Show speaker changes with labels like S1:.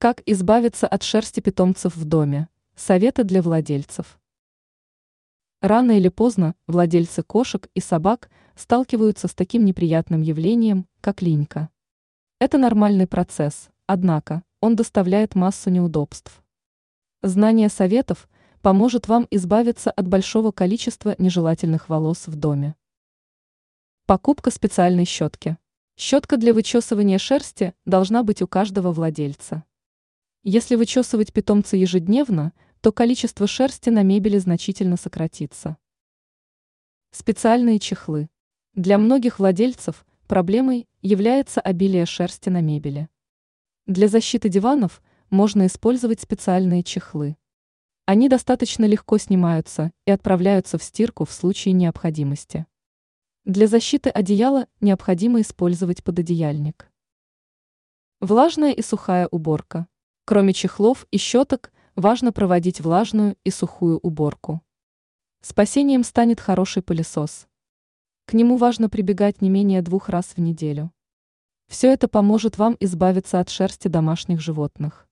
S1: Как избавиться от шерсти питомцев в доме? Советы для владельцев. Рано или поздно владельцы кошек и собак сталкиваются с таким неприятным явлением, как линька. Это нормальный процесс, однако он доставляет массу неудобств. Знание советов поможет вам избавиться от большого количества нежелательных волос в доме. Покупка специальной щетки. Щетка для вычесывания шерсти должна быть у каждого владельца. Если вычесывать питомца ежедневно, то количество шерсти на мебели значительно сократится. Специальные чехлы. Для многих владельцев проблемой является обилие шерсти на мебели. Для защиты диванов можно использовать специальные чехлы. Они достаточно легко снимаются и отправляются в стирку в случае необходимости. Для защиты одеяла необходимо использовать пододеяльник. Влажная и сухая уборка. Кроме чехлов и щеток, важно проводить влажную и сухую уборку. Спасением станет хороший пылесос. К нему важно прибегать не менее двух раз в неделю. Все это поможет вам избавиться от шерсти домашних животных.